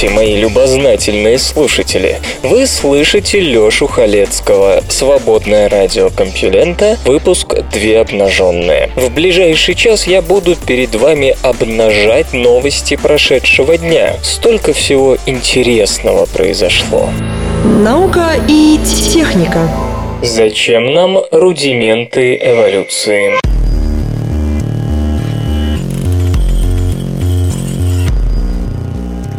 Здравствуйте, мои любознательные слушатели! Вы слышите Лёшу Халецкого. Свободное радио Компьюлента, выпуск «Две обнаженные». В ближайший час я буду перед вами обнажать новости прошедшего дня. Столько всего интересного произошло. Наука и техника. Зачем нам рудименты эволюции?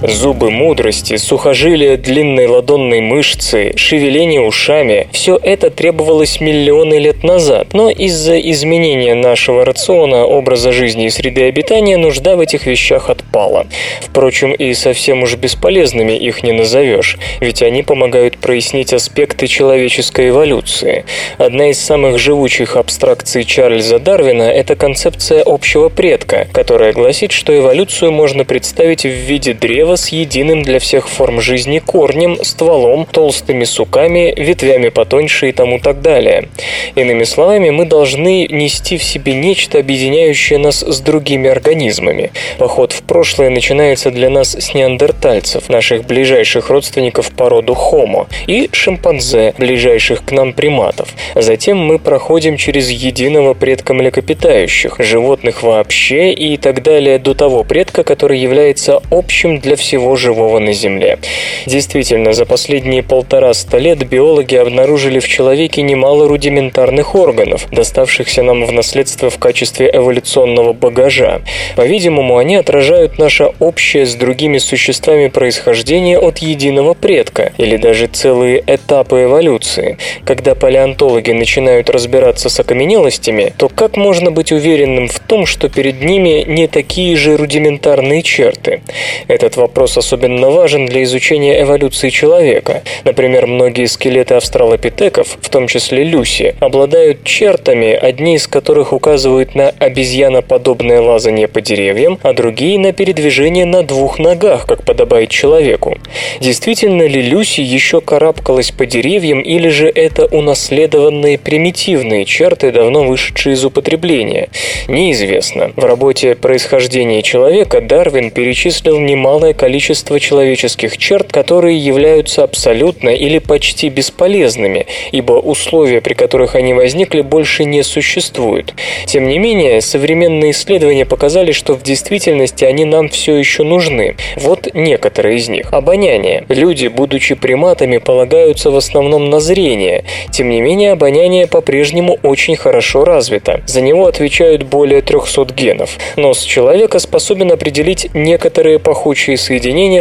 Зубы мудрости, сухожилия длинной ладонной мышцы, шевеление ушами – все это требовалось миллионы лет назад, но из-за изменения нашего рациона, образа жизни и среды обитания нужда в этих вещах отпала. Впрочем, и совсем уж бесполезными их не назовешь, ведь они помогают прояснить аспекты человеческой эволюции. Одна из самых живучих абстракций Чарльза Дарвина – это концепция общего предка, которая гласит, что эволюцию можно представить в виде древа с единым для всех форм жизни корнем, стволом, толстыми суками, ветвями потоньше и тому так далее. Иными словами, мы должны нести в себе нечто, объединяющее нас с другими организмами. Поход в прошлое начинается для нас с неандертальцев, наших ближайших родственников по роду Homo, и шимпанзе, ближайших к нам приматов. Затем мы проходим через единого предка млекопитающих, животных вообще и так далее до того предка, который является общим для всего живого на Земле. Действительно, за последние полтора-ста лет биологи обнаружили в человеке немало рудиментарных органов, доставшихся нам в наследство в качестве эволюционного багажа. По-видимому, они отражают наше общее с другими существами происхождение от единого предка, или даже целые этапы эволюции. Когда палеонтологи начинают разбираться с окаменелостями, то как можно быть уверенным в том, что перед ними не такие же рудиментарные черты? Этот вопрос особенно важен для изучения эволюции человека. Например, многие скелеты австралопитеков, в том числе Люси, обладают чертами, одни из которых указывают на обезьяноподобное лазание по деревьям, а другие на передвижение на двух ногах, как подобает человеку. Действительно ли Люси еще карабкалась по деревьям, или же это унаследованные примитивные черты, давно вышедшие из употребления? Неизвестно. В работе «Происхождение человека» Дарвин перечислил немалое количество человеческих черт, которые являются абсолютно или почти бесполезными, ибо условия, при которых они возникли, больше не существуют. Тем не менее, современные исследования показали, что в действительности они нам все еще нужны. Вот некоторые из них. Обоняние. Люди, будучи приматами, полагаются в основном на зрение. Тем не менее, обоняние по-прежнему очень хорошо развито. За него отвечают более 300 генов. Нос человека способен определить некоторые пахучие соединения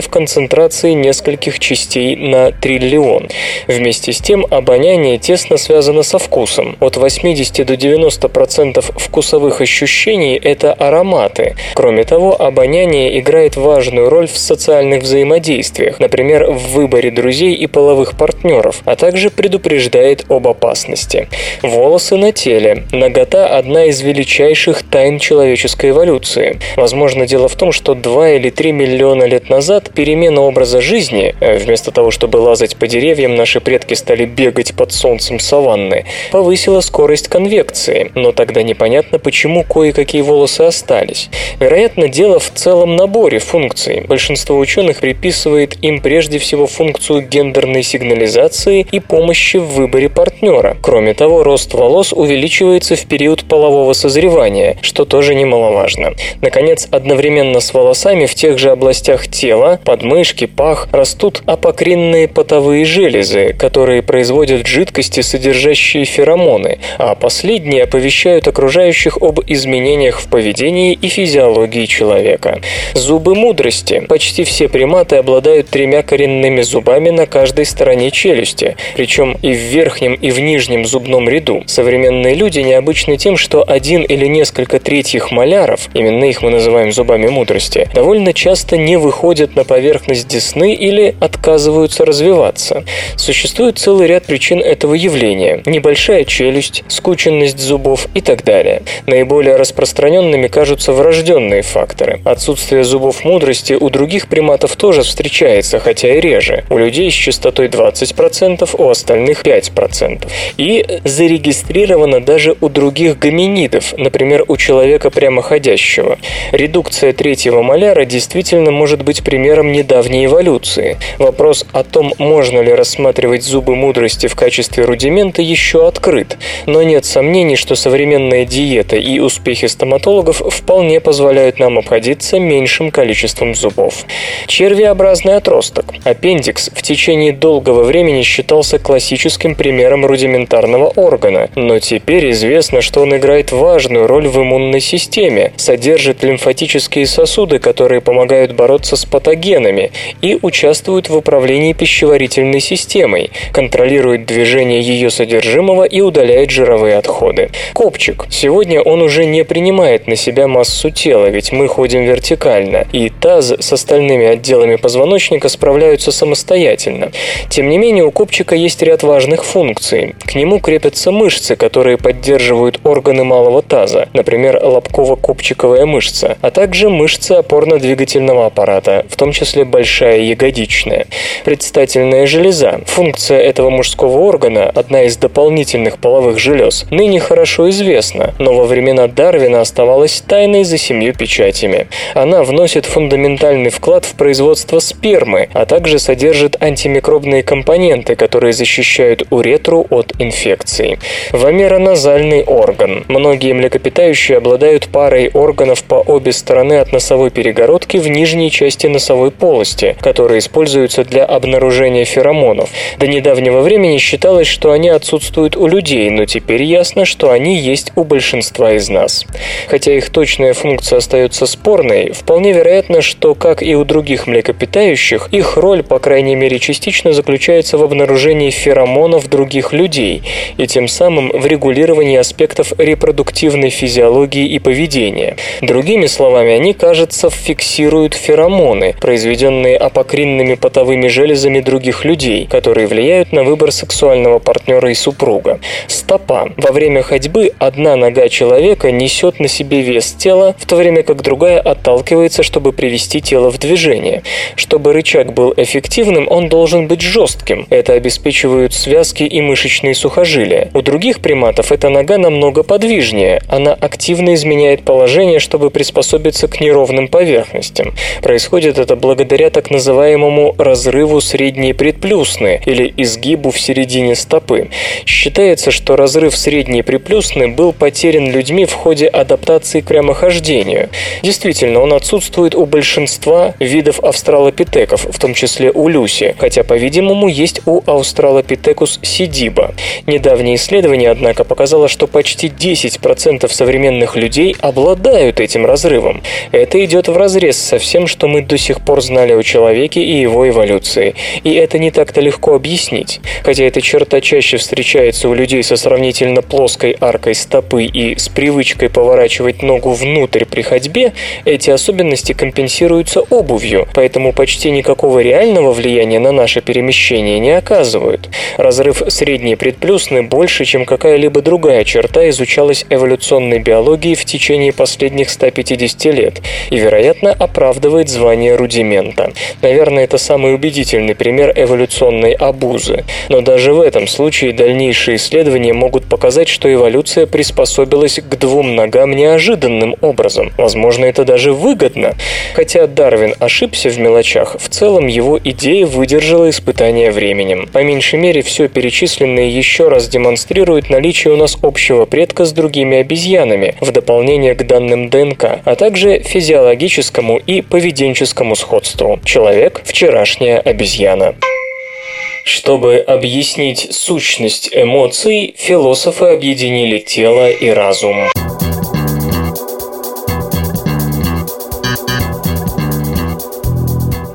в концентрации нескольких частей на триллион. Вместе с тем, обоняние тесно связано со вкусом. От 80 до 90% вкусовых ощущений – это ароматы. Кроме того, обоняние играет важную роль в социальных взаимодействиях, например, в выборе друзей и половых партнеров, а также предупреждает об опасности. Волосы на теле. Нагота – одна из величайших тайн человеческой эволюции. Возможно, дело в том, что 2 или 3 миллиона лет назад перемена образа жизни, э, вместо того, чтобы лазать по деревьям, наши предки стали бегать под солнцем саванны, повысила скорость конвекции, но тогда непонятно, почему кое-какие волосы остались. Вероятно, дело в целом наборе функций. Большинство ученых приписывает им прежде всего функцию гендерной сигнализации и помощи в выборе партнера. Кроме того, рост волос увеличивается в период полового созревания, что тоже немаловажно. Наконец, одновременно с волосами в тех же областях тела, подмышки, пах, растут апокринные потовые железы, которые производят жидкости, содержащие феромоны, а последние оповещают окружающих об изменениях в поведении и физиологии человека. Зубы мудрости. Почти все приматы обладают тремя коренными зубами на каждой стороне челюсти, причем и в верхнем, и в нижнем зубном ряду. Современные люди необычны тем, что один или несколько третьих маляров, именно их мы называем зубами мудрости, довольно часто не выходят выходят на поверхность десны или отказываются развиваться. Существует целый ряд причин этого явления. Небольшая челюсть, скученность зубов и так далее. Наиболее распространенными кажутся врожденные факторы. Отсутствие зубов мудрости у других приматов тоже встречается, хотя и реже. У людей с частотой 20%, у остальных 5%. И зарегистрировано даже у других гоминидов, например, у человека прямоходящего. Редукция третьего маляра действительно может быть примером недавней эволюции. Вопрос о том, можно ли рассматривать зубы мудрости в качестве рудимента, еще открыт. Но нет сомнений, что современная диета и успехи стоматологов вполне позволяют нам обходиться меньшим количеством зубов. Червеобразный отросток. Аппендикс в течение долгого времени считался классическим примером рудиментарного органа, но теперь известно, что он играет важную роль в иммунной системе, содержит лимфатические сосуды, которые помогают бороться с патогенами и участвуют в управлении пищеварительной системой, контролирует движение ее содержимого и удаляет жировые отходы. Копчик. Сегодня он уже не принимает на себя массу тела, ведь мы ходим вертикально, и таз с остальными отделами позвоночника справляются самостоятельно. Тем не менее, у копчика есть ряд важных функций. К нему крепятся мышцы, которые поддерживают органы малого таза, например, лобково-копчиковая мышца, а также мышцы опорно-двигательного аппарата, в том числе большая ягодичная. Предстательная железа. Функция этого мужского органа, одна из дополнительных половых желез, ныне хорошо известна, но во времена Дарвина оставалась тайной за семью печатями. Она вносит фундаментальный вклад в производство спермы, а также содержит антимикробные компоненты, которые защищают уретру от инфекций. Вомероназальный орган. Многие млекопитающие обладают парой органов по обе стороны от носовой перегородки в нижней части носовой полости, которые используются для обнаружения феромонов. До недавнего времени считалось, что они отсутствуют у людей, но теперь ясно, что они есть у большинства из нас. Хотя их точная функция остается спорной, вполне вероятно, что, как и у других млекопитающих, их роль, по крайней мере частично, заключается в обнаружении феромонов других людей и тем самым в регулировании аспектов репродуктивной физиологии и поведения. Другими словами, они, кажется, фиксируют феромоны, произведенные апокринными потовыми железами других людей, которые влияют на выбор сексуального партнера и супруга. Стопа. Во время ходьбы одна нога человека несет на себе вес тела, в то время как другая отталкивается, чтобы привести тело в движение. Чтобы рычаг был эффективным, он должен быть жестким. Это обеспечивают связки и мышечные сухожилия. У других приматов эта нога намного подвижнее. Она активно изменяет положение, чтобы приспособиться к неровным поверхностям. Это благодаря так называемому разрыву средней предплюсны или изгибу в середине стопы. Считается, что разрыв средней приплюсны был потерян людьми в ходе адаптации к прямохождению. Действительно, он отсутствует у большинства видов австралопитеков, в том числе у Люси, хотя, по-видимому, есть у Australopithecus сидиба. Недавнее исследование, однако, показало, что почти 10% современных людей обладают этим разрывом. Это идет в разрез со всем, что мы до сих пор знали о человеке и его эволюции. И это не так-то легко объяснить. Хотя эта черта чаще встречается у людей со сравнительно плоской аркой стопы и с привычкой поворачивать ногу внутрь при ходьбе, эти особенности компенсируются обувью, поэтому почти никакого реального влияния на наше перемещение не оказывают. Разрыв средней предплюсны больше, чем какая-либо другая черта изучалась эволюционной биологией в течение последних 150 лет и, вероятно, оправдывает звание рудимента. Наверное, это самый убедительный пример эволюционной обузы. Но даже в этом случае дальнейшие исследования могут показать, что эволюция приспособилась к двум ногам неожиданным образом. Возможно, это даже выгодно. Хотя Дарвин ошибся в мелочах, в целом его идея выдержала испытание временем. По меньшей мере, все перечисленное еще раз демонстрирует наличие у нас общего предка с другими обезьянами, в дополнение к данным ДНК, а также физиологическому и поведенческому сходству. Человек – вчерашняя обезьяна. Чтобы объяснить сущность эмоций, философы объединили тело и разум.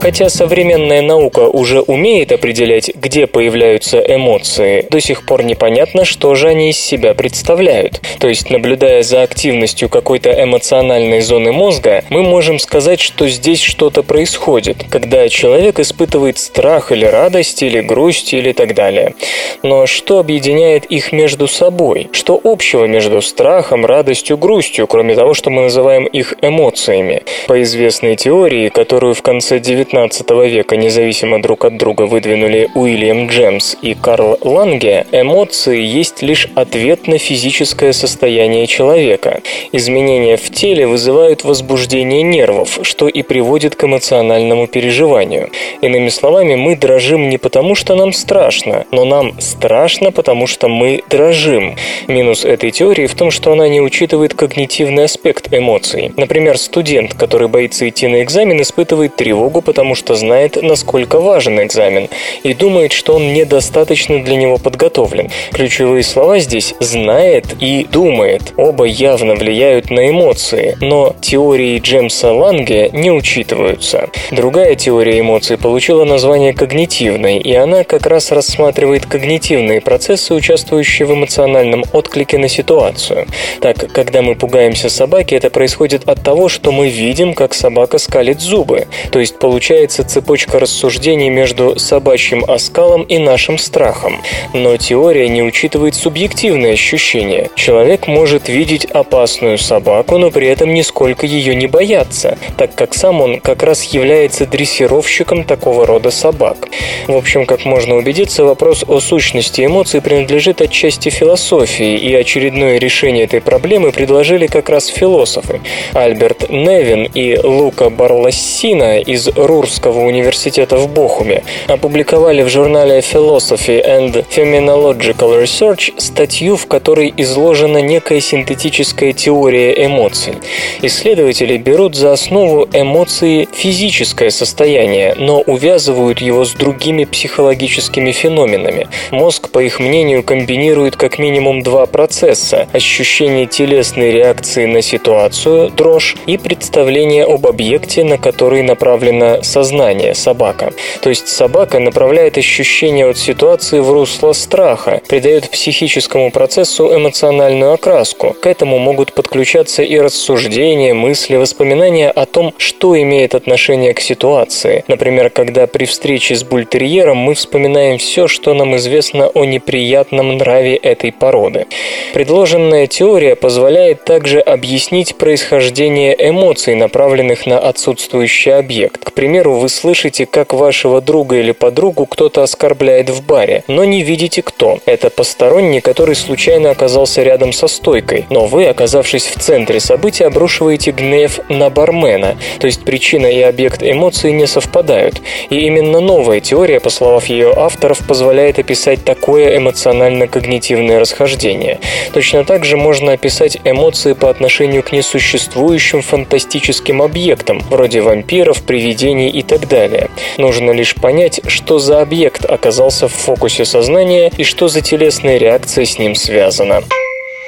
Хотя современная наука уже умеет определять, где появляются эмоции, до сих пор непонятно, что же они из себя представляют. То есть, наблюдая за активностью какой-то эмоциональной зоны мозга, мы можем сказать, что здесь что-то происходит, когда человек испытывает страх или радость, или грусть, или так далее. Но что объединяет их между собой? Что общего между страхом, радостью, грустью, кроме того, что мы называем их эмоциями? По известной теории, которую в конце XIX века независимо друг от друга выдвинули Уильям Джемс и Карл Ланге, эмоции есть лишь ответ на физическое состояние человека. Изменения в теле вызывают возбуждение нервов, что и приводит к эмоциональному переживанию. Иными словами, мы дрожим не потому, что нам страшно, но нам страшно, потому что мы дрожим. Минус этой теории в том, что она не учитывает когнитивный аспект эмоций. Например, студент, который боится идти на экзамен, испытывает тревогу, потому что знает, насколько важен экзамен, и думает, что он недостаточно для него подготовлен. Ключевые слова здесь «знает» и «думает». Оба явно влияют на эмоции, но теории Джемса Ланге не учитываются. Другая теория эмоций получила название когнитивной, и она как раз рассматривает когнитивные процессы, участвующие в эмоциональном отклике на ситуацию. Так, когда мы пугаемся собаки, это происходит от того, что мы видим, как собака скалит зубы. То есть получается цепочка рассуждений между собачьим оскалом и нашим страхом. Но теория не учитывает субъективные ощущения. Человек может видеть опасную собаку, но при этом нисколько ее не бояться, так как сам он как раз является дрессировщиком такого рода собак. В общем, как можно убедиться, вопрос о сущности эмоций принадлежит отчасти философии, и очередное решение этой проблемы предложили как раз философы. Альберт Невин и Лука Барлассина из Рурского университета в Бохуме опубликовали в журнале Philosophy and Phenomenological Research статью, в которой изложена некая синтетическая теория эмоций. Исследователи берут за основу эмоции физическое состояние, но увязывают его с другими психологическими феноменами. Мозг, по их мнению, комбинирует как минимум два процесса – ощущение телесной реакции на ситуацию, дрожь, и представление об объекте, на который направлено сознание, собака. То есть собака направляет ощущение от ситуации в русло страха, придает психическому процессу эмоциональную окраску. К этому могут подключаться и рассуждения, мысли, воспоминания о том, что имеет отношение к ситуации. Например, когда при встрече с бультерьером мы вспоминаем все, что нам известно о неприятном нраве этой породы. Предложенная теория позволяет также объяснить происхождение эмоций, направленных на отсутствующий объект. К примеру, вы слышите, как вашего друга или подругу кто-то оскорбляет в баре, но не видите кто. Это посторонний, который случайно оказался рядом со стойкой, но вы, оказавшись в центре события, обрушиваете гнев на бармена, то есть причина и объект эмоций не совпадают. И именно новая теория, по словам ее авторов, позволяет описать такое эмоционально-когнитивное расхождение. Точно так же можно описать эмоции по отношению к несуществующим фантастическим объектам, вроде вампиров, привидений и так далее. Нужно лишь понять, что за объект оказался в фокусе сознания и что за телесная реакция с ним связана.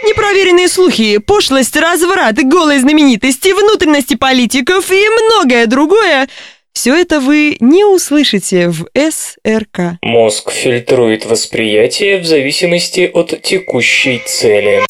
Непроверенные слухи, пошлость, разврат, голые знаменитости, внутренности политиков и многое другое – все это вы не услышите в СРК. Мозг фильтрует восприятие в зависимости от текущей цели.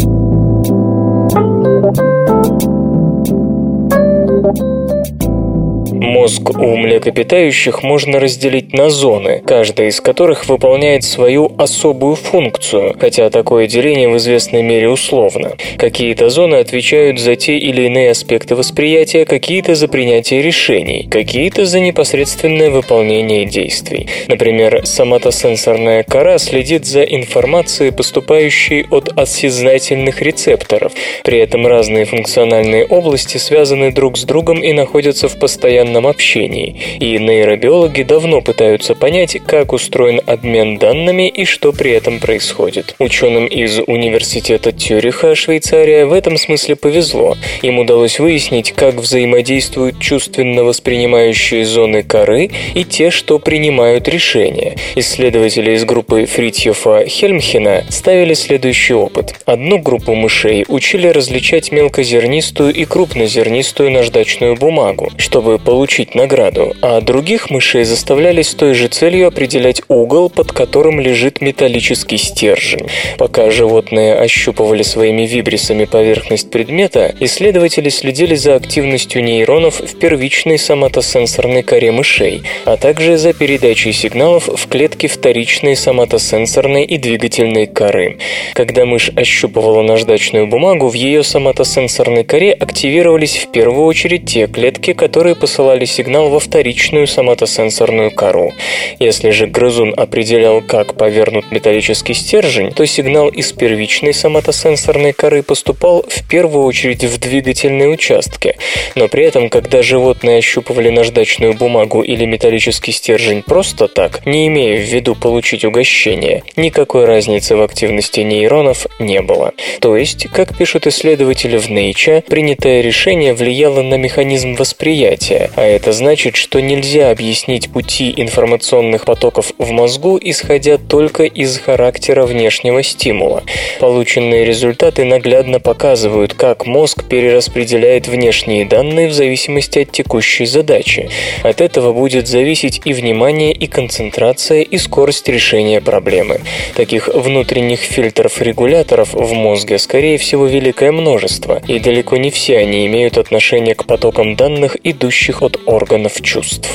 Мозг у млекопитающих можно разделить на зоны, каждая из которых выполняет свою особую функцию, хотя такое деление в известной мере условно. Какие-то зоны отвечают за те или иные аспекты восприятия, какие-то за принятие решений, какие-то за непосредственное выполнение действий. Например, соматосенсорная кора следит за информацией, поступающей от осязательных рецепторов. При этом разные функциональные области связаны друг с другом и находятся в постоянном общении, и нейробиологи давно пытаются понять, как устроен обмен данными и что при этом происходит. Ученым из Университета Тюриха, Швейцария, в этом смысле повезло. Им удалось выяснить, как взаимодействуют чувственно воспринимающие зоны коры и те, что принимают решения. Исследователи из группы Фритьефа Хельмхена ставили следующий опыт. Одну группу мышей учили различать мелкозернистую и крупнозернистую наждачную бумагу. Чтобы получить получить награду, а других мышей заставляли с той же целью определять угол, под которым лежит металлический стержень. Пока животные ощупывали своими вибрисами поверхность предмета, исследователи следили за активностью нейронов в первичной соматосенсорной коре мышей, а также за передачей сигналов в клетке вторичной соматосенсорной и двигательной коры. Когда мышь ощупывала наждачную бумагу, в ее соматосенсорной коре активировались в первую очередь те клетки, которые посылали сигнал во вторичную соматосенсорную кору. Если же грызун определял, как повернут металлический стержень, то сигнал из первичной соматосенсорной коры поступал в первую очередь в двигательные участки. Но при этом, когда животные ощупывали наждачную бумагу или металлический стержень просто так, не имея в виду получить угощение, никакой разницы в активности нейронов не было. То есть, как пишут исследователи в Nature, принятое решение влияло на механизм восприятия, а это значит, что нельзя объяснить пути информационных потоков в мозгу, исходя только из характера внешнего стимула. Полученные результаты наглядно показывают, как мозг перераспределяет внешние данные в зависимости от текущей задачи. От этого будет зависеть и внимание, и концентрация, и скорость решения проблемы. Таких внутренних фильтров-регуляторов в мозге, скорее всего, великое множество, и далеко не все они имеют отношение к потокам данных, идущих от органов чувств.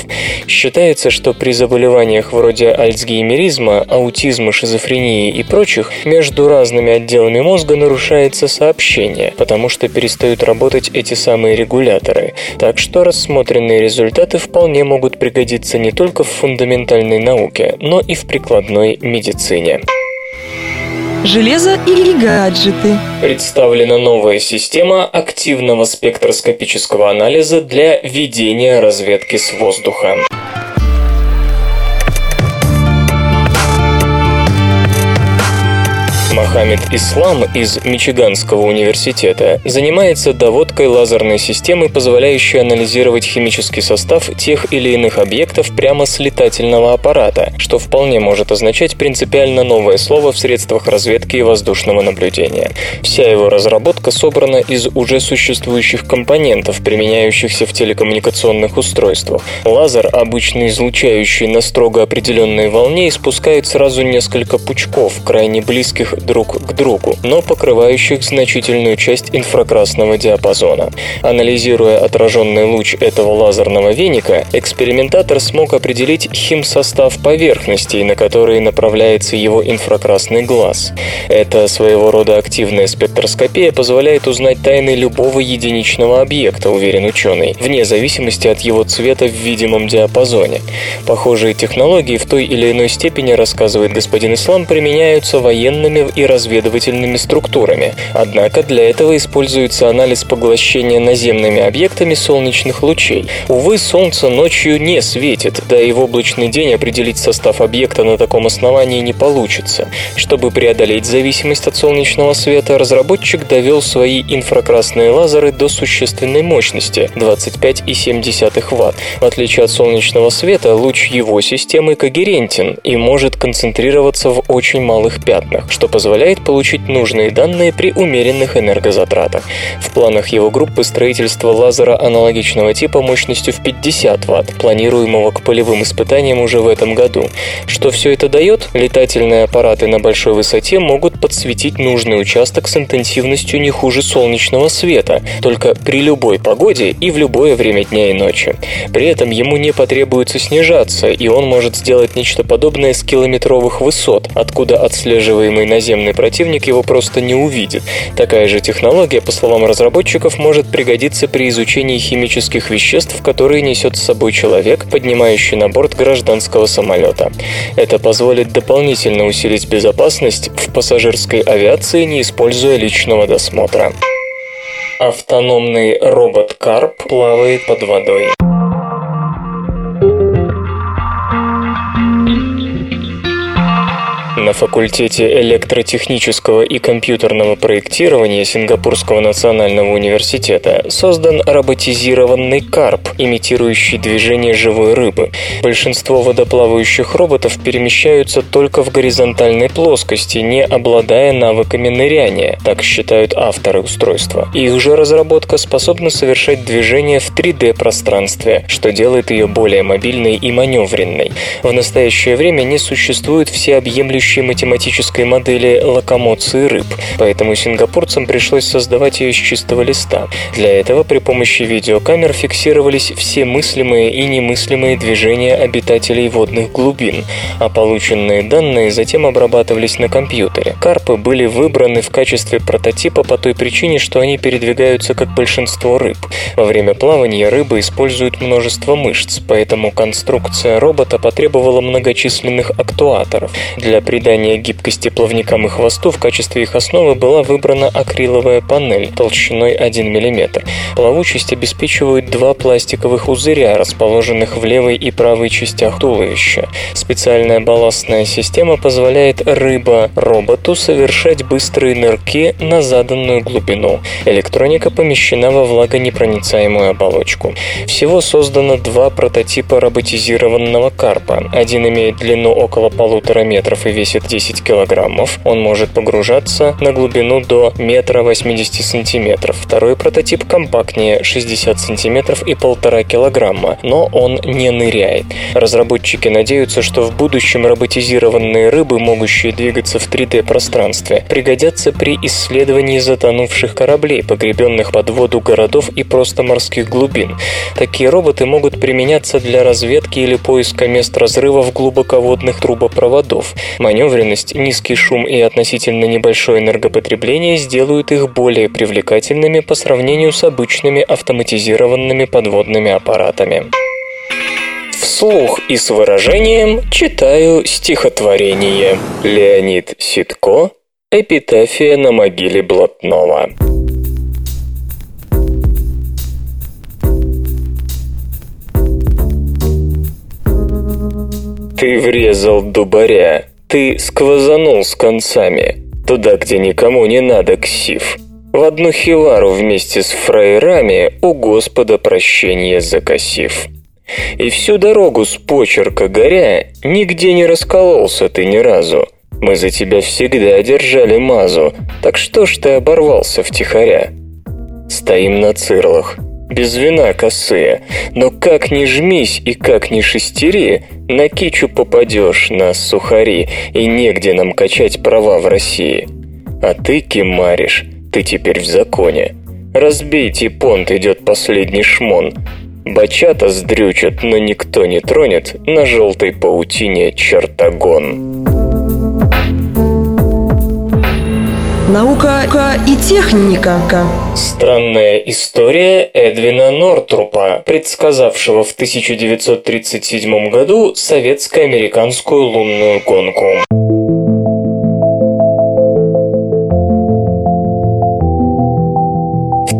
Считается, что при заболеваниях вроде альцгеймеризма, аутизма, шизофрении и прочих между разными отделами мозга нарушается сообщение, потому что перестают работать эти самые регуляторы. Так что рассмотренные результаты вполне могут пригодиться не только в фундаментальной науке, но и в прикладной медицине. Железо или гаджеты? Представлена новая система активного спектроскопического анализа для ведения разведки с воздуха. Мохаммед Ислам из Мичиганского университета занимается доводкой лазерной системы, позволяющей анализировать химический состав тех или иных объектов прямо с летательного аппарата, что вполне может означать принципиально новое слово в средствах разведки и воздушного наблюдения. Вся его разработка собрана из уже существующих компонентов, применяющихся в телекоммуникационных устройствах. Лазер, обычно излучающий на строго определенной волне, испускает сразу несколько пучков, крайне близких друг к другу, но покрывающих значительную часть инфракрасного диапазона. Анализируя отраженный луч этого лазерного веника, экспериментатор смог определить химсостав поверхностей, на которые направляется его инфракрасный глаз. Это своего рода активная спектроскопия позволяет узнать тайны любого единичного объекта, уверен ученый, вне зависимости от его цвета в видимом диапазоне. Похожие технологии в той или иной степени, рассказывает господин Ислам, применяются военными и разведывательными структурами. Однако для этого используется анализ поглощения наземными объектами солнечных лучей. Увы, Солнце ночью не светит, да и в облачный день определить состав объекта на таком основании не получится. Чтобы преодолеть зависимость от солнечного света, разработчик довел свои инфракрасные лазеры до существенной мощности – 25,7 Вт. В отличие от солнечного света, луч его системы когерентен и может концентрироваться в очень малых пятнах, что позволяет позволяет получить нужные данные при умеренных энергозатратах. В планах его группы строительство лазера аналогичного типа мощностью в 50 Вт, планируемого к полевым испытаниям уже в этом году. Что все это дает? Летательные аппараты на большой высоте могут подсветить нужный участок с интенсивностью не хуже солнечного света, только при любой погоде и в любое время дня и ночи. При этом ему не потребуется снижаться, и он может сделать нечто подобное с километровых высот, откуда отслеживаемый наземный наземный противник его просто не увидит. Такая же технология, по словам разработчиков, может пригодиться при изучении химических веществ, которые несет с собой человек, поднимающий на борт гражданского самолета. Это позволит дополнительно усилить безопасность в пассажирской авиации, не используя личного досмотра. Автономный робот Карп плавает под водой. На факультете электротехнического и компьютерного проектирования Сингапурского национального университета создан роботизированный карп, имитирующий движение живой рыбы. Большинство водоплавающих роботов перемещаются только в горизонтальной плоскости, не обладая навыками ныряния, так считают авторы устройства. Их же разработка способна совершать движение в 3D-пространстве, что делает ее более мобильной и маневренной. В настоящее время не существует всеобъемлющей математической модели локомоции рыб, поэтому сингапурцам пришлось создавать ее с чистого листа. Для этого при помощи видеокамер фиксировались все мыслимые и немыслимые движения обитателей водных глубин, а полученные данные затем обрабатывались на компьютере. Карпы были выбраны в качестве прототипа по той причине, что они передвигаются как большинство рыб. Во время плавания рыбы используют множество мышц, поэтому конструкция робота потребовала многочисленных актуаторов. Для придания гибкости плавникам и хвосту в качестве их основы была выбрана акриловая панель толщиной 1 мм. Плавучесть обеспечивают два пластиковых пузыря, расположенных в левой и правой частях туловища. Специальная балластная система позволяет рыба-роботу совершать быстрые нырки на заданную глубину. Электроника помещена во влагонепроницаемую оболочку. Всего создано два прототипа роботизированного карпа. Один имеет длину около полутора метров и весит 10 килограммов. Он может погружаться на глубину до метра 80 сантиметров. Второй прототип компактнее 60 сантиметров и полтора килограмма, но он не ныряет. Разработчики надеются, что в будущем роботизированные рыбы, могущие двигаться в 3D-пространстве, пригодятся при исследовании затонувших кораблей, погребенных под воду городов и просто морских глубин. Такие роботы могут применяться для разведки или поиска мест разрывов глубоководных трубопроводов. Маневренность, низкий шум и относительно небольшое энергопотребление сделают их более привлекательными по сравнению с обычными автоматизированными подводными аппаратами. Вслух и с выражением читаю стихотворение. Леонид Ситко «Эпитафия на могиле Блатного». Ты врезал дубаря, ты сквозанул с концами, туда, где никому не надо ксив. В одну хивару вместе с фраерами у Господа прощение закосив. И всю дорогу с почерка горя нигде не раскололся ты ни разу. Мы за тебя всегда держали мазу, так что ж ты оборвался втихаря? Стоим на цирлах, без вина косые, но как ни жмись и как ни шестери, на кичу попадешь, на сухари, и негде нам качать права в России. А ты кемаришь, ты теперь в законе. Разбейте понт, идет последний шмон. Бачата сдрючат, но никто не тронет на желтой паутине чертогон. Наука и техника. Странная история Эдвина Нортрупа, предсказавшего в 1937 году советско-американскую лунную гонку.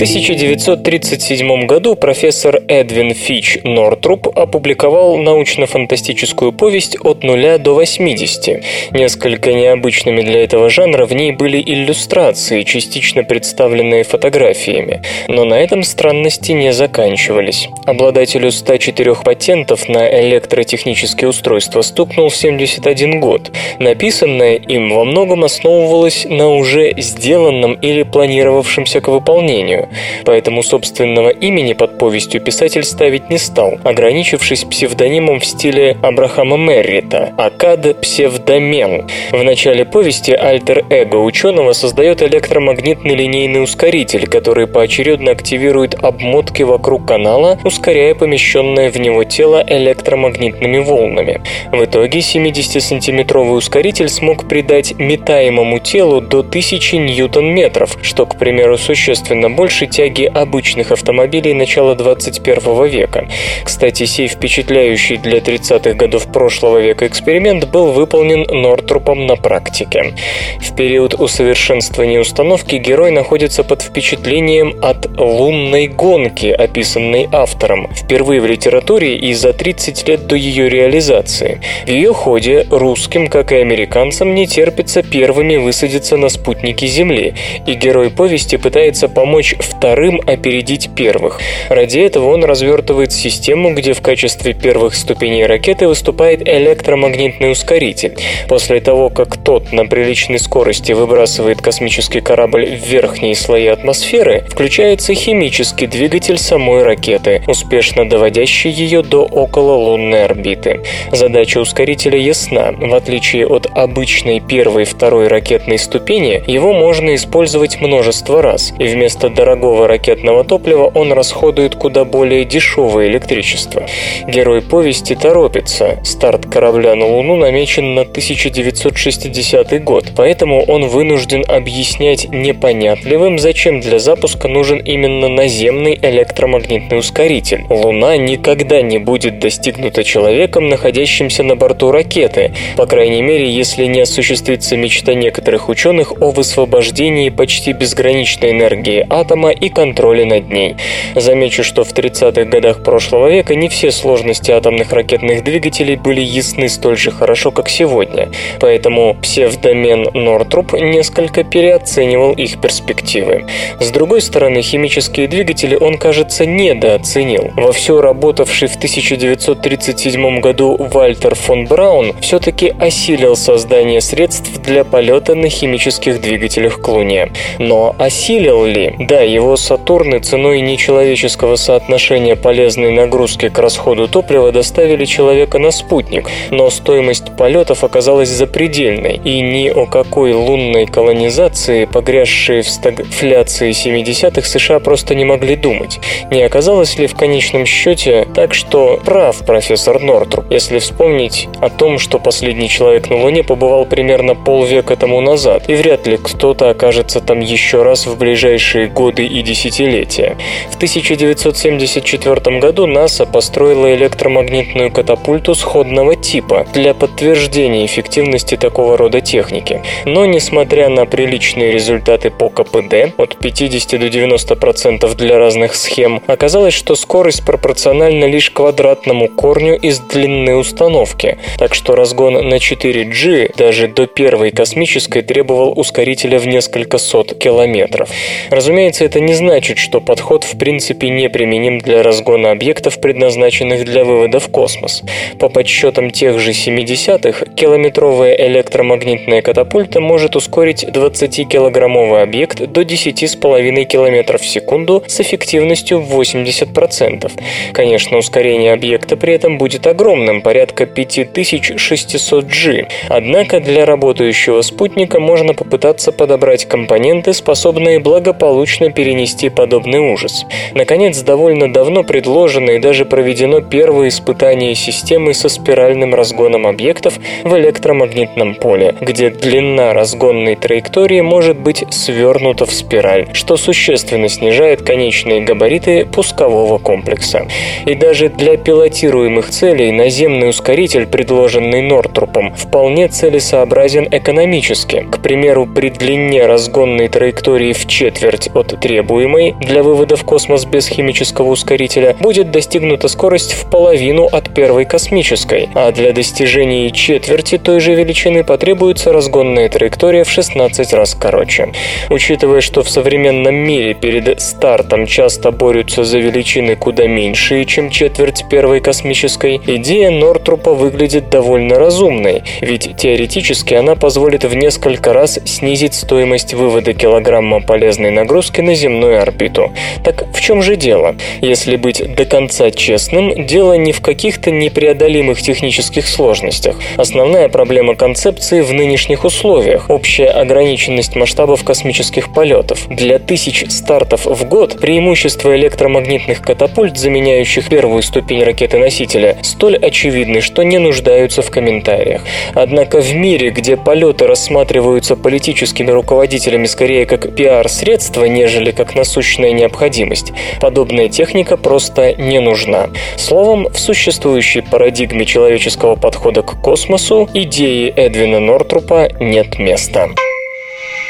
1937 году профессор Эдвин Фич Нортруп опубликовал научно-фантастическую повесть «От нуля до 80». Несколько необычными для этого жанра в ней были иллюстрации, частично представленные фотографиями. Но на этом странности не заканчивались. Обладателю 104 патентов на электротехнические устройства стукнул в 71 год. Написанное им во многом основывалось на уже сделанном или планировавшемся к выполнению поэтому собственного имени под повестью писатель ставить не стал, ограничившись псевдонимом в стиле Абрахама Меррита – Акад Псевдомен. В начале повести альтер-эго ученого создает электромагнитный линейный ускоритель, который поочередно активирует обмотки вокруг канала, ускоряя помещенное в него тело электромагнитными волнами. В итоге 70-сантиметровый ускоритель смог придать метаемому телу до 1000 ньютон-метров, что, к примеру, существенно больше, выше тяги обычных автомобилей начала 21 века. Кстати, сей впечатляющий для 30-х годов прошлого века эксперимент был выполнен Нортрупом на практике. В период усовершенствования установки герой находится под впечатлением от лунной гонки, описанной автором, впервые в литературе и за 30 лет до ее реализации. В ее ходе русским, как и американцам, не терпится первыми высадиться на спутники Земли, и герой повести пытается помочь вторым опередить первых. Ради этого он развертывает систему, где в качестве первых ступеней ракеты выступает электромагнитный ускоритель. После того, как тот на приличной скорости выбрасывает космический корабль в верхние слои атмосферы, включается химический двигатель самой ракеты, успешно доводящий ее до окололунной орбиты. Задача ускорителя ясна. В отличие от обычной первой второй ракетной ступени, его можно использовать множество раз, и вместо дорогого ракетного топлива он расходует куда более дешевое электричество. Герой повести торопится. Старт корабля на Луну намечен на 1960 год, поэтому он вынужден объяснять непонятливым, зачем для запуска нужен именно наземный электромагнитный ускоритель. Луна никогда не будет достигнута человеком, находящимся на борту ракеты, по крайней мере, если не осуществится мечта некоторых ученых о высвобождении почти безграничной энергии атома и контроле над ней. Замечу, что в 30-х годах прошлого века не все сложности атомных ракетных двигателей были ясны столь же хорошо, как сегодня, поэтому псевдомен Нортруп несколько переоценивал их перспективы. С другой стороны, химические двигатели он, кажется, недооценил. Вовсю работавший в 1937 году Вальтер фон Браун все-таки осилил создание средств для полета на химических двигателях к Луне. Но осилил ли? Да, его Сатурны ценой нечеловеческого соотношения полезной нагрузки к расходу топлива доставили человека на спутник, но стоимость полетов оказалась запредельной, и ни о какой лунной колонизации, погрязшей в стагфляции 70-х, США просто не могли думать. Не оказалось ли в конечном счете так, что прав профессор Нортруп, если вспомнить о том, что последний человек на Луне побывал примерно полвека тому назад, и вряд ли кто-то окажется там еще раз в ближайшие годы и десятилетия. В 1974 году НАСА построила электромагнитную катапульту сходного типа для подтверждения эффективности такого рода техники. Но, несмотря на приличные результаты по КПД, от 50 до 90% для разных схем, оказалось, что скорость пропорциональна лишь квадратному корню из длины установки, так что разгон на 4G даже до первой космической требовал ускорителя в несколько сот километров. Разумеется, это не значит, что подход в принципе не применим для разгона объектов, предназначенных для вывода в космос. По подсчетам тех же 70-х, километровая электромагнитная катапульта может ускорить 20-килограммовый объект до 10,5 км в секунду с эффективностью в 80%. Конечно, ускорение объекта при этом будет огромным, порядка 5600 G. Однако для работающего спутника можно попытаться подобрать компоненты, способные благополучно перенести подобный ужас. Наконец, довольно давно предложено и даже проведено первое испытание системы со спиральным разгоном объектов в электромагнитном поле, где длина разгонной траектории может быть свернута в спираль, что существенно снижает конечные габариты пускового комплекса. И даже для пилотируемых целей наземный ускоритель, предложенный Нортрупом, вполне целесообразен экономически. К примеру, при длине разгонной траектории в четверть от требуемой для вывода в космос без химического ускорителя будет достигнута скорость в половину от первой космической, а для достижения четверти той же величины потребуется разгонная траектория в 16 раз короче. Учитывая, что в современном мире перед стартом часто борются за величины куда меньшие, чем четверть первой космической, идея Нортрупа выглядит довольно разумной, ведь теоретически она позволит в несколько раз снизить стоимость вывода килограмма полезной нагрузки на земную орбиту. Так в чем же дело? Если быть до конца честным, дело не в каких-то непреодолимых технических сложностях. Основная проблема концепции в нынешних условиях – общая ограниченность масштабов космических полетов. Для тысяч стартов в год преимущество электромагнитных катапульт, заменяющих первую ступень ракеты-носителя, столь очевидны, что не нуждаются в комментариях. Однако в мире, где полеты рассматриваются политическими руководителями скорее как пиар-средство, нежели нежели как насущная необходимость. Подобная техника просто не нужна. Словом, в существующей парадигме человеческого подхода к космосу идеи Эдвина Нортрупа нет места.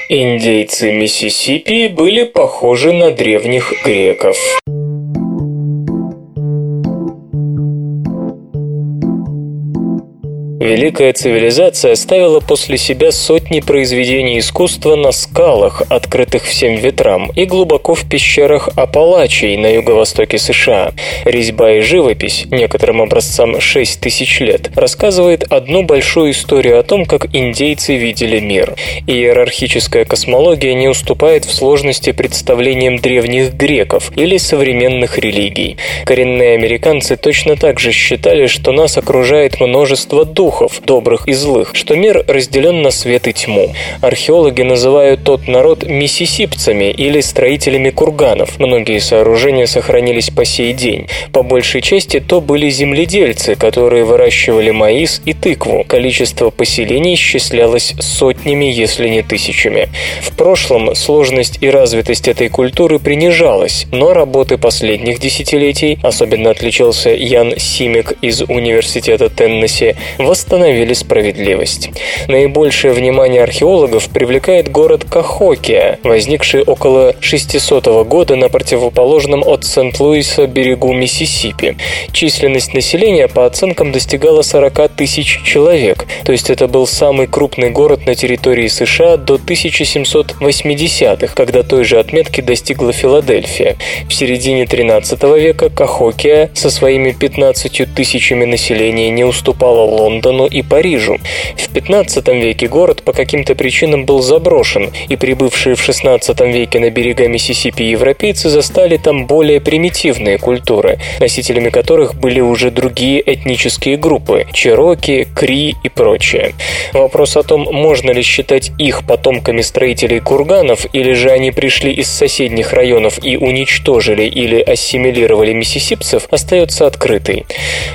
Индейцы Миссисипи были похожи на древних греков. Великая цивилизация оставила после себя сотни произведений искусства на скалах, открытых всем ветрам, и глубоко в пещерах Апалачей на юго-востоке США. Резьба и живопись, некоторым образцам 6 тысяч лет, рассказывает одну большую историю о том, как индейцы видели мир. Иерархическая космология не уступает в сложности представлениям древних греков или современных религий. Коренные американцы точно так же считали, что нас окружает множество духов, духов, добрых и злых, что мир разделен на свет и тьму. Археологи называют тот народ миссисипцами или строителями курганов. Многие сооружения сохранились по сей день. По большей части то были земледельцы, которые выращивали маис и тыкву. Количество поселений исчислялось сотнями, если не тысячами. В прошлом сложность и развитость этой культуры принижалась, но работы последних десятилетий, особенно отличился Ян Симик из Университета Теннесси, восстановили справедливость. Наибольшее внимание археологов привлекает город Кахокия, возникший около 600 года на противоположном от Сент-Луиса берегу Миссисипи. Численность населения по оценкам достигала 40 тысяч человек, то есть это был самый крупный город на территории США до 1780-х, когда той же отметки достигла Филадельфия. В середине 13 века Кахокия со своими 15 тысячами населения не уступала Лондону Лондону и Парижу. В 15 веке город по каким-то причинам был заброшен, и прибывшие в 16 веке на берега Миссисипи европейцы застали там более примитивные культуры, носителями которых были уже другие этнические группы – чероки, кри и прочее. Вопрос о том, можно ли считать их потомками строителей курганов, или же они пришли из соседних районов и уничтожили или ассимилировали миссисипцев, остается открытый.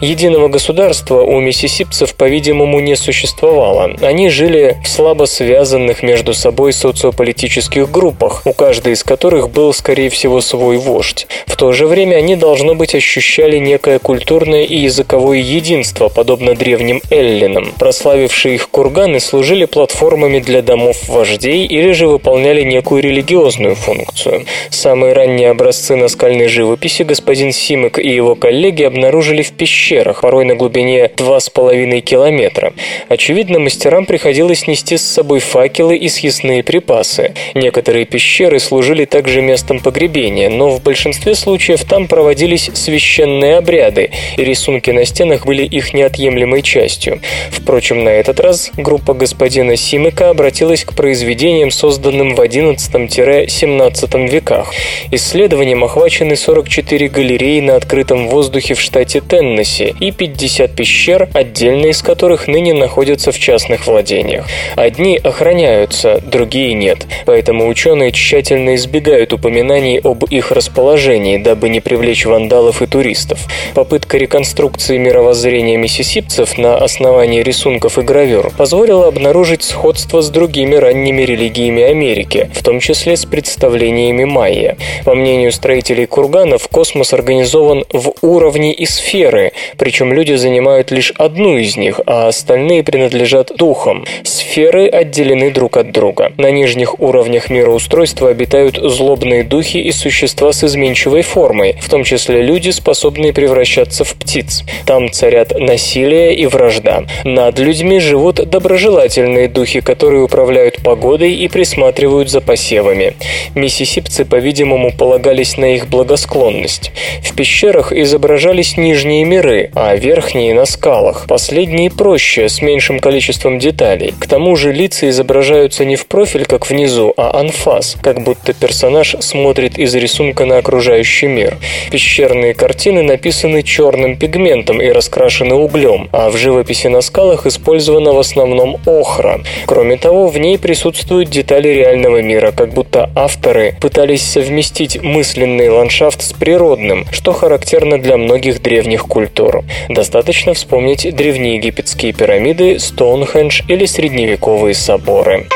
Единого государства у миссисипцев по-видимому, не существовало. Они жили в слабо связанных между собой социополитических группах, у каждой из которых был, скорее всего, свой вождь. В то же время они, должно быть, ощущали некое культурное и языковое единство, подобно древним эллинам. Прославившие их курганы служили платформами для домов вождей или же выполняли некую религиозную функцию. Самые ранние образцы наскальной живописи господин Симек и его коллеги обнаружили в пещерах, порой на глубине 2,5 километра. Очевидно, мастерам приходилось нести с собой факелы и съестные припасы. Некоторые пещеры служили также местом погребения, но в большинстве случаев там проводились священные обряды, и рисунки на стенах были их неотъемлемой частью. Впрочем, на этот раз группа господина Симыка обратилась к произведениям, созданным в XI-XVII веках. Исследованием охвачены 44 галереи на открытом воздухе в штате Теннесси и 50 пещер, отдельно из которых ныне находятся в частных владениях. Одни охраняются, другие нет, поэтому ученые тщательно избегают упоминаний об их расположении, дабы не привлечь вандалов и туристов. Попытка реконструкции мировоззрения миссисипцев на основании рисунков и гравюр позволила обнаружить сходство с другими ранними религиями Америки, в том числе с представлениями майя. По мнению строителей курганов, космос организован в уровне и сферы, причем люди занимают лишь одну из них, а остальные принадлежат духам. Сферы отделены друг от друга. На нижних уровнях мироустройства обитают злобные духи и существа с изменчивой формой, в том числе люди, способные превращаться в птиц. Там царят насилие и вражда. Над людьми живут доброжелательные духи, которые управляют погодой и присматривают за посевами. Миссисипцы, по-видимому, полагались на их благосклонность. В пещерах изображались нижние миры, а верхние на скалах. Последние и проще, с меньшим количеством деталей. К тому же лица изображаются не в профиль, как внизу, а анфас, как будто персонаж смотрит из рисунка на окружающий мир. Пещерные картины написаны черным пигментом и раскрашены углем, а в живописи на скалах использована в основном охра. Кроме того, в ней присутствуют детали реального мира, как будто авторы пытались совместить мысленный ландшафт с природным, что характерно для многих древних культур. Достаточно вспомнить древнеегипетские египетские пирамиды, Стоунхендж или средневековые соборы.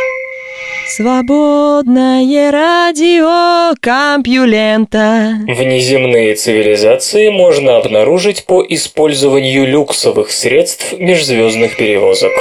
Свободное радио Компьюлента. Внеземные цивилизации можно обнаружить по использованию люксовых средств межзвездных перевозок.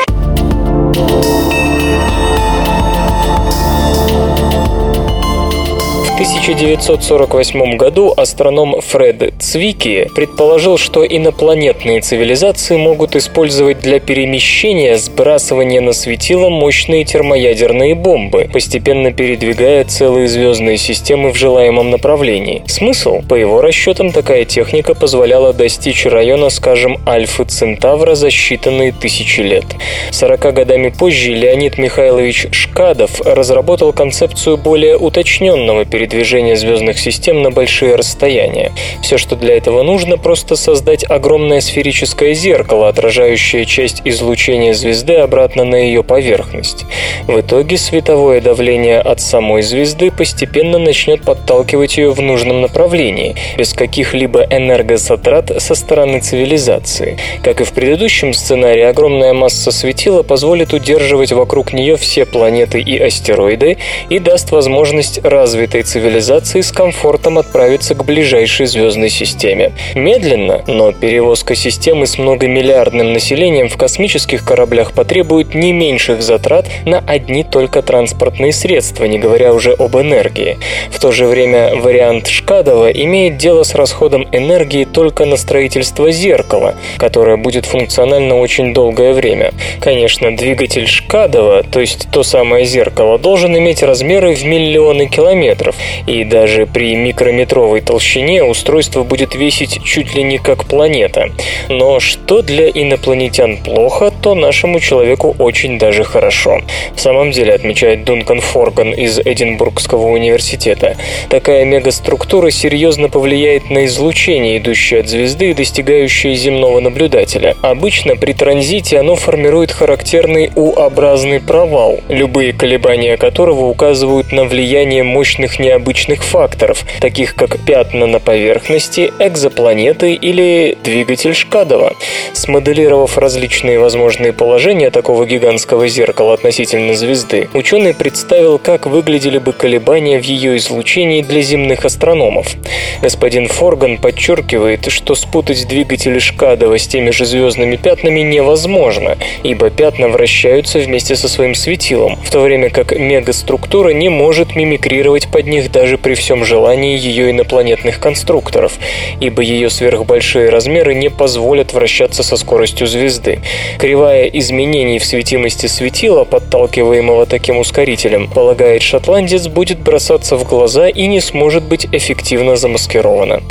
1948 году астроном Фред Цвики предположил, что инопланетные цивилизации могут использовать для перемещения сбрасывания на светило мощные термоядерные бомбы, постепенно передвигая целые звездные системы в желаемом направлении. Смысл? По его расчетам, такая техника позволяла достичь района, скажем, Альфы Центавра за считанные тысячи лет. 40 годами позже Леонид Михайлович Шкадов разработал концепцию более уточненного передвижения передвижения звездных систем на большие расстояния. Все, что для этого нужно, просто создать огромное сферическое зеркало, отражающее часть излучения звезды обратно на ее поверхность. В итоге световое давление от самой звезды постепенно начнет подталкивать ее в нужном направлении, без каких-либо энергозатрат со стороны цивилизации. Как и в предыдущем сценарии, огромная масса светила позволит удерживать вокруг нее все планеты и астероиды и даст возможность развитой цивилизации цивилизации с комфортом отправиться к ближайшей звездной системе. Медленно, но перевозка системы с многомиллиардным населением в космических кораблях потребует не меньших затрат на одни только транспортные средства, не говоря уже об энергии. В то же время вариант Шкадова имеет дело с расходом энергии только на строительство зеркала, которое будет функционально очень долгое время. Конечно, двигатель Шкадова, то есть то самое зеркало, должен иметь размеры в миллионы километров, и даже при микрометровой толщине устройство будет весить чуть ли не как планета. Но что для инопланетян плохо, то нашему человеку очень даже хорошо. В самом деле, отмечает Дункан Форган из Эдинбургского университета, такая мегаструктура серьезно повлияет на излучение, идущее от звезды достигающее земного наблюдателя. Обычно при транзите оно формирует характерный U-образный провал, любые колебания которого указывают на влияние мощных необычных необычных факторов, таких как пятна на поверхности, экзопланеты или двигатель Шкадова. Смоделировав различные возможные положения такого гигантского зеркала относительно звезды, ученый представил, как выглядели бы колебания в ее излучении для земных астрономов. Господин Форган подчеркивает, что спутать двигатели Шкадова с теми же звездными пятнами невозможно, ибо пятна вращаются вместе со своим светилом, в то время как мегаструктура не может мимикрировать под них даже при всем желании ее инопланетных конструкторов, ибо ее сверхбольшие размеры не позволят вращаться со скоростью звезды. Кривая изменений в светимости светила, подталкиваемого таким ускорителем, полагает шотландец, будет бросаться в глаза и не сможет быть эффективно замаскирована.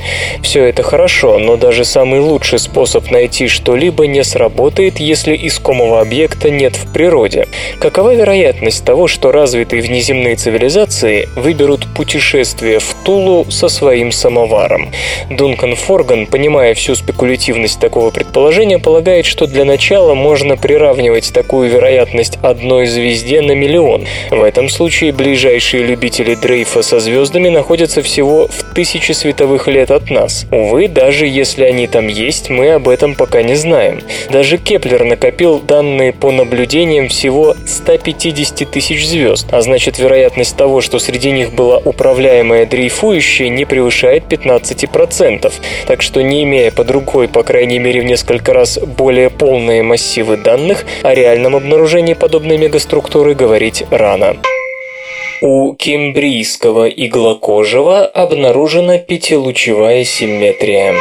Все это хорошо, но даже самый лучший способ найти что-либо не сработает, если искомого объекта нет в природе. Какова вероятность того, что развитые внеземные цивилизации выберут путь путешествие в Тулу со своим самоваром. Дункан Форган, понимая всю спекулятивность такого предположения, полагает, что для начала можно приравнивать такую вероятность одной звезде на миллион. В этом случае ближайшие любители дрейфа со звездами находятся всего в тысячи световых лет от нас. Увы, даже если они там есть, мы об этом пока не знаем. Даже Кеплер накопил данные по наблюдениям всего 150 тысяч звезд, а значит вероятность того, что среди них была управляемая дрейфующая не превышает 15%, так что не имея под рукой, по крайней мере в несколько раз более полные массивы данных, о реальном обнаружении подобной мегаструктуры говорить рано. У кембрийского иглокожего обнаружена пятилучевая симметрия.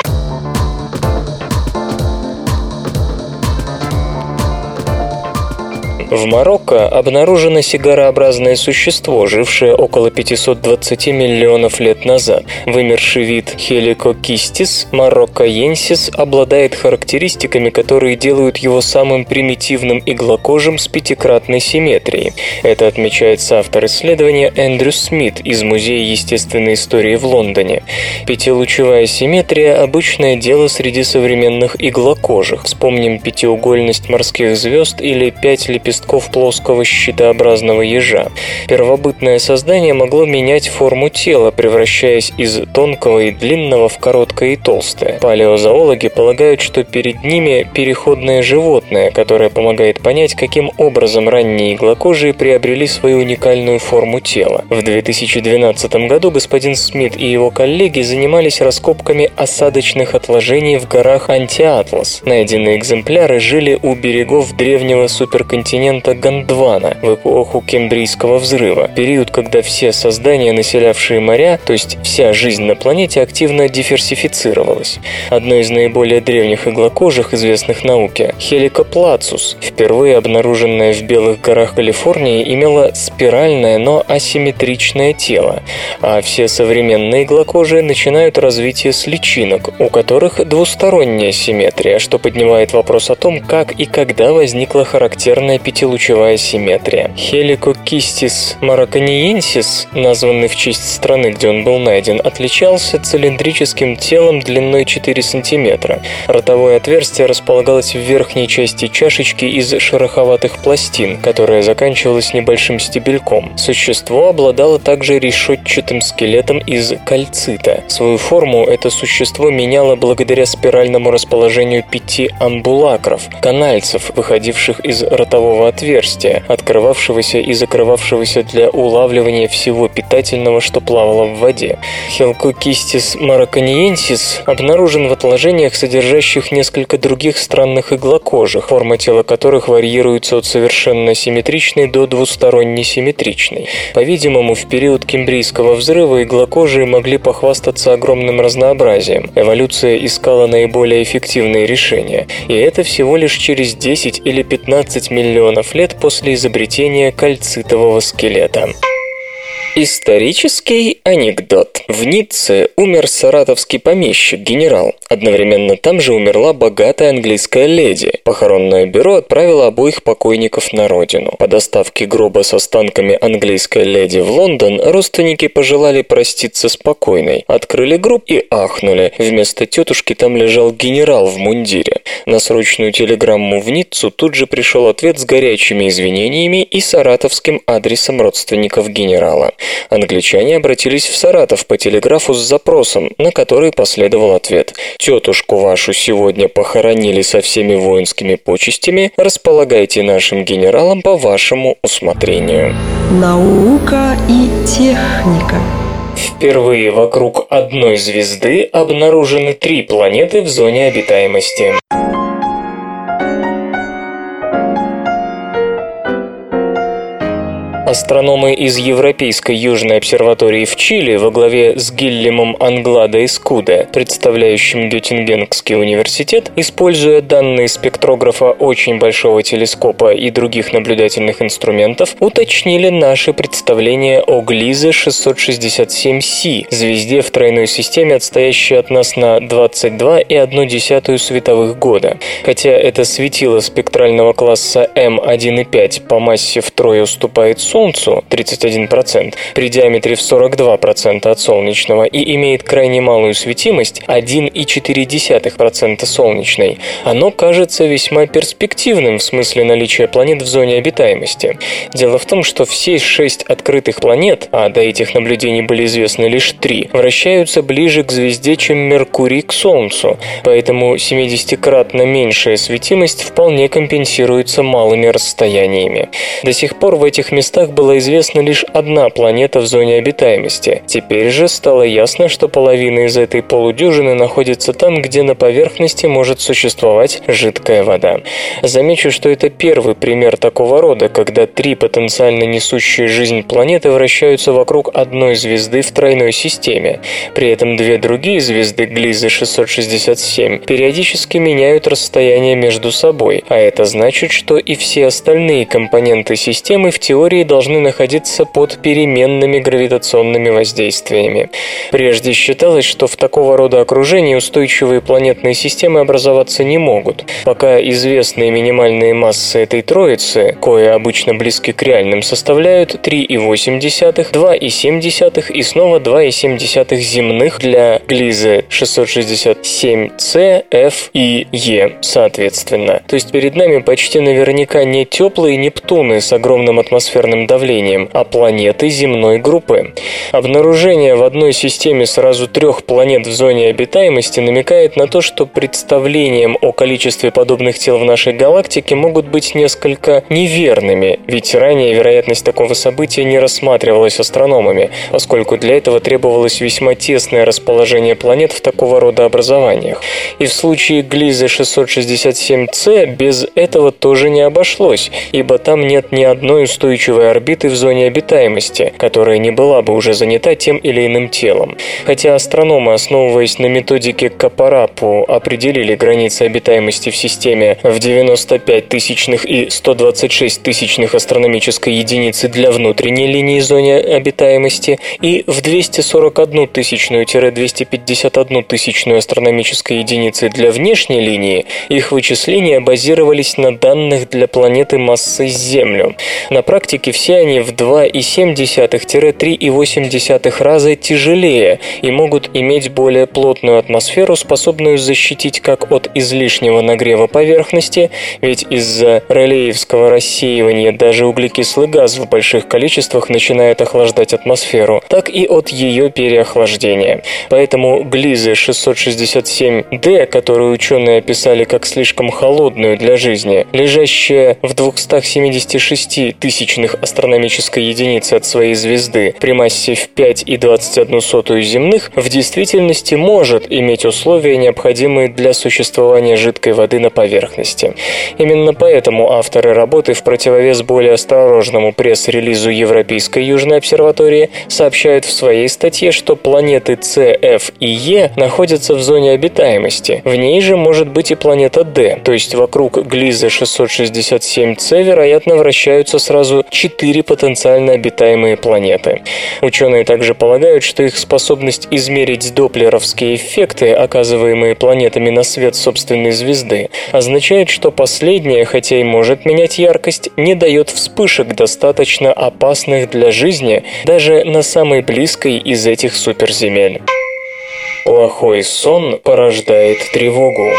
В Марокко обнаружено сигарообразное существо, жившее около 520 миллионов лет назад. Вымерший вид Helicocystis maroccaensis обладает характеристиками, которые делают его самым примитивным иглокожим с пятикратной симметрией. Это отмечается автор исследования Эндрю Смит из Музея естественной истории в Лондоне. Пятилучевая симметрия – обычное дело среди современных иглокожих. Вспомним пятиугольность морских звезд или пять лепестков лепестков плоского щитообразного ежа. Первобытное создание могло менять форму тела, превращаясь из тонкого и длинного в короткое и толстое. Палеозоологи полагают, что перед ними переходное животное, которое помогает понять, каким образом ранние иглокожие приобрели свою уникальную форму тела. В 2012 году господин Смит и его коллеги занимались раскопками осадочных отложений в горах Антиатлас. Найденные экземпляры жили у берегов древнего суперконтинента Гондвана в эпоху Кембрийского взрыва, период, когда все создания, населявшие моря, то есть вся жизнь на планете, активно диверсифицировалась. Одно из наиболее древних иглокожих, известных науке, Хеликоплацус, впервые обнаруженное в Белых горах Калифорнии, имело спиральное, но асимметричное тело, а все современные иглокожие начинают развитие с личинок, у которых двусторонняя симметрия, что поднимает вопрос о том, как и когда возникла характерная пятилучевая симметрия. Хеликокистис мароканиенсис, названный в честь страны, где он был найден, отличался цилиндрическим телом длиной 4 см. Ротовое отверстие располагалось в верхней части чашечки из шероховатых пластин, которая заканчивалась небольшим стебельком. Существо обладало также решетчатым скелетом из кальцита. Свою форму это существо меняло благодаря спиральному расположению пяти амбулакров, канальцев, выходивших из ротового отверстия, открывавшегося и закрывавшегося для улавливания всего питательного, что плавало в воде. Хелкокистис мароканиенсис обнаружен в отложениях, содержащих несколько других странных иглокожих, форма тела которых варьируется от совершенно симметричной до двусторонне симметричной. По-видимому, в период Кембрийского взрыва иглокожие могли похвастаться огромным разнообразием. Эволюция искала наиболее эффективные решения, и это всего лишь через 10 или 15 миллионов лет после изобретения кальцитового скелета. Исторический анекдот. В Ницце умер саратовский помещик, генерал. Одновременно там же умерла богатая английская леди. Похоронное бюро отправило обоих покойников на родину. По доставке гроба с останками английской леди в Лондон родственники пожелали проститься спокойной. Открыли гроб и ахнули. Вместо тетушки там лежал генерал в мундире. На срочную телеграмму в Ниццу тут же пришел ответ с горячими извинениями и саратовским адресом родственников генерала. Англичане обратились в Саратов по телеграфу с запросом, на который последовал ответ. «Тетушку вашу сегодня похоронили со всеми воинскими почестями, располагайте нашим генералам по вашему усмотрению». Наука и техника. Впервые вокруг одной звезды обнаружены три планеты в зоне обитаемости. Астрономы из Европейской Южной обсерватории в Чили во главе с Гиллемом Англада и Скуда, представляющим Геттингенский университет, используя данные спектрографа очень большого телескопа и других наблюдательных инструментов, уточнили наши представления о Глизе 667c, звезде в тройной системе, отстоящей от нас на 22,1 световых года. Хотя это светило спектрального класса М1,5 по массе втрое уступает Солнцу, Солнцу 31%, при диаметре в 42% от солнечного и имеет крайне малую светимость 1,4% солнечной, оно кажется весьма перспективным в смысле наличия планет в зоне обитаемости. Дело в том, что все шесть открытых планет, а до этих наблюдений были известны лишь три, вращаются ближе к звезде, чем Меркурий к Солнцу, поэтому 70-кратно меньшая светимость вполне компенсируется малыми расстояниями. До сих пор в этих местах ученых была известна лишь одна планета в зоне обитаемости. Теперь же стало ясно, что половина из этой полудюжины находится там, где на поверхности может существовать жидкая вода. Замечу, что это первый пример такого рода, когда три потенциально несущие жизнь планеты вращаются вокруг одной звезды в тройной системе. При этом две другие звезды Глизы 667 периодически меняют расстояние между собой, а это значит, что и все остальные компоненты системы в теории должны должны находиться под переменными гравитационными воздействиями. Прежде считалось, что в такого рода окружении устойчивые планетные системы образоваться не могут, пока известные минимальные массы этой троицы, кое обычно близки к реальным, составляют 3,8, 2,7 и снова 2,7 земных для глизы 667C, F и E, соответственно. То есть перед нами почти наверняка не теплые Нептуны с огромным атмосферным давлением, а планеты земной группы. Обнаружение в одной системе сразу трех планет в зоне обитаемости намекает на то, что представлением о количестве подобных тел в нашей галактике могут быть несколько неверными, ведь ранее вероятность такого события не рассматривалась астрономами, поскольку для этого требовалось весьма тесное расположение планет в такого рода образованиях. И в случае Глизы 667c без этого тоже не обошлось, ибо там нет ни одной устойчивой орбиты в зоне обитаемости, которая не была бы уже занята тем или иным телом. Хотя астрономы, основываясь на методике Капарапу, определили границы обитаемости в системе в 95 тысячных и 126 тысячных астрономической единицы для внутренней линии зоны обитаемости и в 241 тысячную-251 тысячную астрономической единицы для внешней линии, их вычисления базировались на данных для планеты массой Землю. На практике все они в 2,7-3,8 раза тяжелее и могут иметь более плотную атмосферу, способную защитить как от излишнего нагрева поверхности, ведь из-за релеевского рассеивания даже углекислый газ в больших количествах начинает охлаждать атмосферу, так и от ее переохлаждения. Поэтому Глизы 667D, которую ученые описали как слишком холодную для жизни, лежащая в 276 тысячных астрономической единицы от своей звезды при массе в 5,21 земных, в действительности может иметь условия, необходимые для существования жидкой воды на поверхности. Именно поэтому авторы работы в противовес более осторожному пресс-релизу Европейской Южной обсерватории сообщают в своей статье, что планеты С, F и Е находятся в зоне обитаемости. В ней же может быть и планета D, то есть вокруг Глиза 667c, вероятно, вращаются сразу четыре потенциально обитаемые планеты. Ученые также полагают, что их способность измерить доплеровские эффекты, оказываемые планетами на свет собственной звезды, означает, что последняя, хотя и может менять яркость, не дает вспышек, достаточно опасных для жизни даже на самой близкой из этих суперземель. Плохой сон порождает тревогу.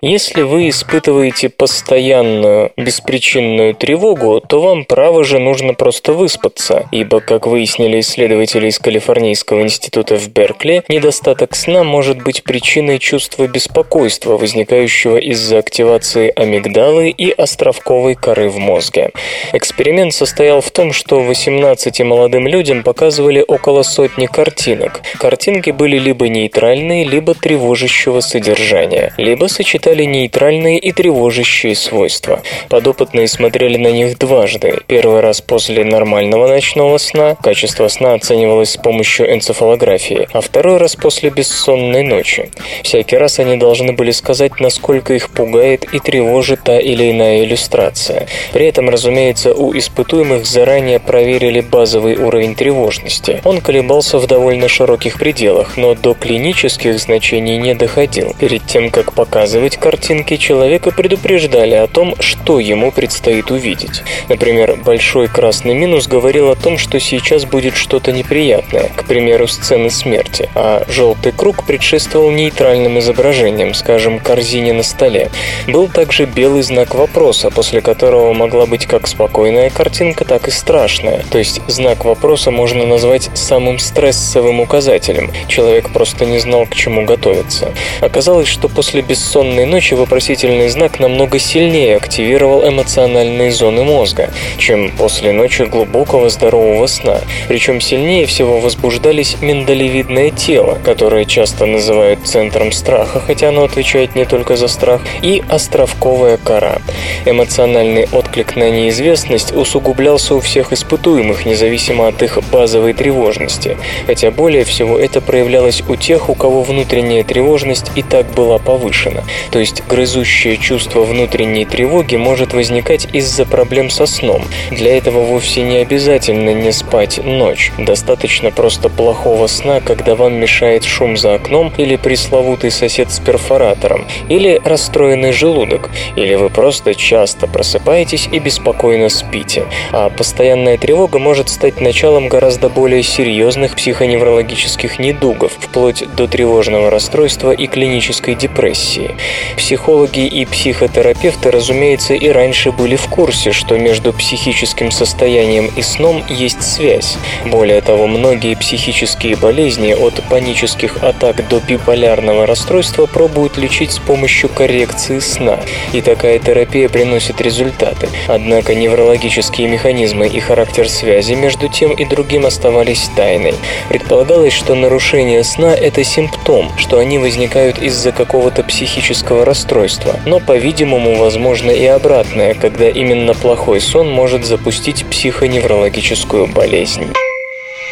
Если вы испытываете постоянную, беспричинную тревогу, то вам, право же, нужно просто выспаться, ибо, как выяснили исследователи из Калифорнийского института в Беркли, недостаток сна может быть причиной чувства беспокойства, возникающего из-за активации амигдалы и островковой коры в мозге. Эксперимент состоял в том, что 18 молодым людям показывали около сотни картинок. Картинки были либо нейтральные, либо тревожащего содержания, либо сочетания обретали нейтральные и тревожащие свойства. Подопытные смотрели на них дважды. Первый раз после нормального ночного сна, качество сна оценивалось с помощью энцефалографии, а второй раз после бессонной ночи. Всякий раз они должны были сказать, насколько их пугает и тревожит та или иная иллюстрация. При этом, разумеется, у испытуемых заранее проверили базовый уровень тревожности. Он колебался в довольно широких пределах, но до клинических значений не доходил. Перед тем, как показывать картинки человека предупреждали о том, что ему предстоит увидеть. Например, большой красный минус говорил о том, что сейчас будет что-то неприятное, к примеру, сцены смерти, а желтый круг предшествовал нейтральным изображением, скажем, корзине на столе. Был также белый знак вопроса, после которого могла быть как спокойная картинка, так и страшная. То есть знак вопроса можно назвать самым стрессовым указателем. Человек просто не знал, к чему готовиться. Оказалось, что после бессонной ночи вопросительный знак намного сильнее активировал эмоциональные зоны мозга, чем после ночи глубокого здорового сна. Причем сильнее всего возбуждались миндалевидное тело, которое часто называют центром страха, хотя оно отвечает не только за страх, и островковая кора. Эмоциональный отклик на неизвестность усугублялся у всех испытуемых, независимо от их базовой тревожности, хотя более всего это проявлялось у тех, у кого внутренняя тревожность и так была повышена. То то есть грызущее чувство внутренней тревоги, может возникать из-за проблем со сном. Для этого вовсе не обязательно не спать ночь. Достаточно просто плохого сна, когда вам мешает шум за окном или пресловутый сосед с перфоратором, или расстроенный желудок, или вы просто часто просыпаетесь и беспокойно спите. А постоянная тревога может стать началом гораздо более серьезных психоневрологических недугов, вплоть до тревожного расстройства и клинической депрессии. Психологи и психотерапевты, разумеется, и раньше были в курсе, что между психическим состоянием и сном есть связь. Более того, многие психические болезни от панических атак до биполярного расстройства пробуют лечить с помощью коррекции сна. И такая терапия приносит результаты. Однако неврологические механизмы и характер связи между тем и другим оставались тайной. Предполагалось, что нарушение сна – это симптом, что они возникают из-за какого-то психического расстройства. Но, по-видимому, возможно и обратное, когда именно плохой сон может запустить психоневрологическую болезнь.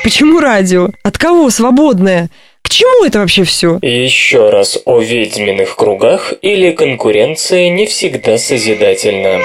Почему радио? От кого свободное? К чему это вообще все? Еще раз о ведьминых кругах или конкуренция не всегда созидательна.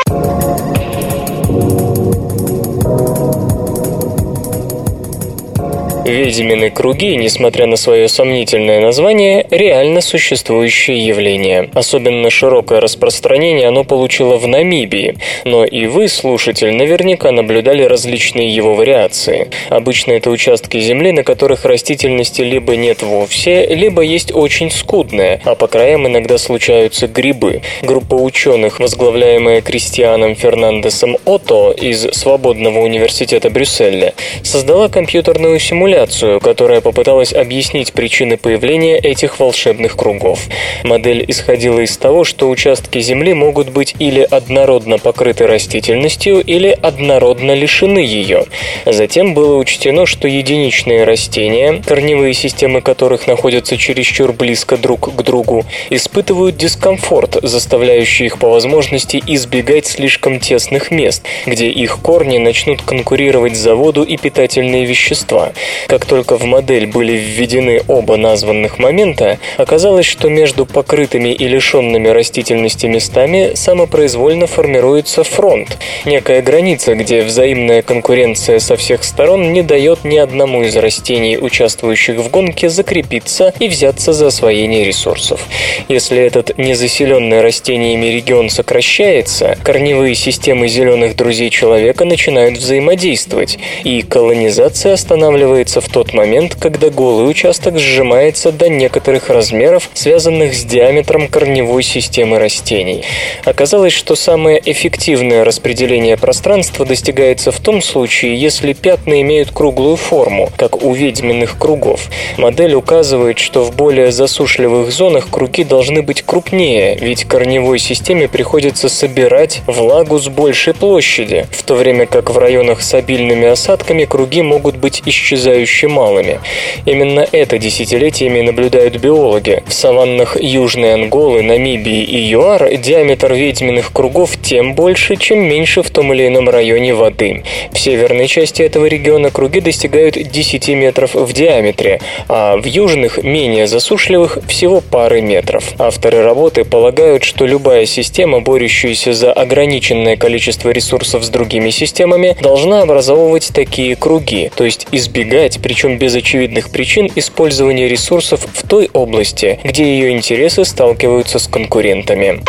Ведьмины круги, несмотря на свое сомнительное название, реально существующее явление. Особенно широкое распространение оно получило в Намибии, но и вы, слушатель, наверняка наблюдали различные его вариации. Обычно это участки земли, на которых растительности либо нет вовсе, либо есть очень скудная, а по краям иногда случаются грибы. Группа ученых, возглавляемая Кристианом Фернандесом Ото из Свободного университета Брюсселя, создала компьютерную симуляцию, манипуляцию, которая попыталась объяснить причины появления этих волшебных кругов. Модель исходила из того, что участки Земли могут быть или однородно покрыты растительностью, или однородно лишены ее. Затем было учтено, что единичные растения, корневые системы которых находятся чересчур близко друг к другу, испытывают дискомфорт, заставляющий их по возможности избегать слишком тесных мест, где их корни начнут конкурировать за воду и питательные вещества. Как только в модель были введены оба названных момента, оказалось, что между покрытыми и лишенными растительности местами самопроизвольно формируется фронт, некая граница, где взаимная конкуренция со всех сторон не дает ни одному из растений, участвующих в гонке, закрепиться и взяться за освоение ресурсов. Если этот незаселенный растениями регион сокращается, корневые системы зеленых друзей человека начинают взаимодействовать, и колонизация останавливается в тот момент, когда голый участок сжимается до некоторых размеров, связанных с диаметром корневой системы растений. Оказалось, что самое эффективное распределение пространства достигается в том случае, если пятна имеют круглую форму, как у ведьминых кругов. Модель указывает, что в более засушливых зонах круги должны быть крупнее, ведь корневой системе приходится собирать влагу с большей площади, в то время как в районах с обильными осадками круги могут быть исчезающими исчезающе малыми. Именно это десятилетиями наблюдают биологи. В саваннах Южной Анголы, Намибии и ЮАР диаметр ведьминых кругов тем больше, чем меньше в том или ином районе воды. В северной части этого региона круги достигают 10 метров в диаметре, а в южных, менее засушливых, всего пары метров. Авторы работы полагают, что любая система, борющаяся за ограниченное количество ресурсов с другими системами, должна образовывать такие круги, то есть избегать причем без очевидных причин, использования ресурсов в той области, где ее интересы сталкиваются с конкурентами.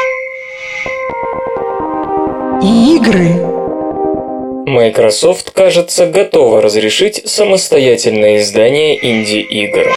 Игры Microsoft, кажется, готова разрешить самостоятельное издание инди-игр.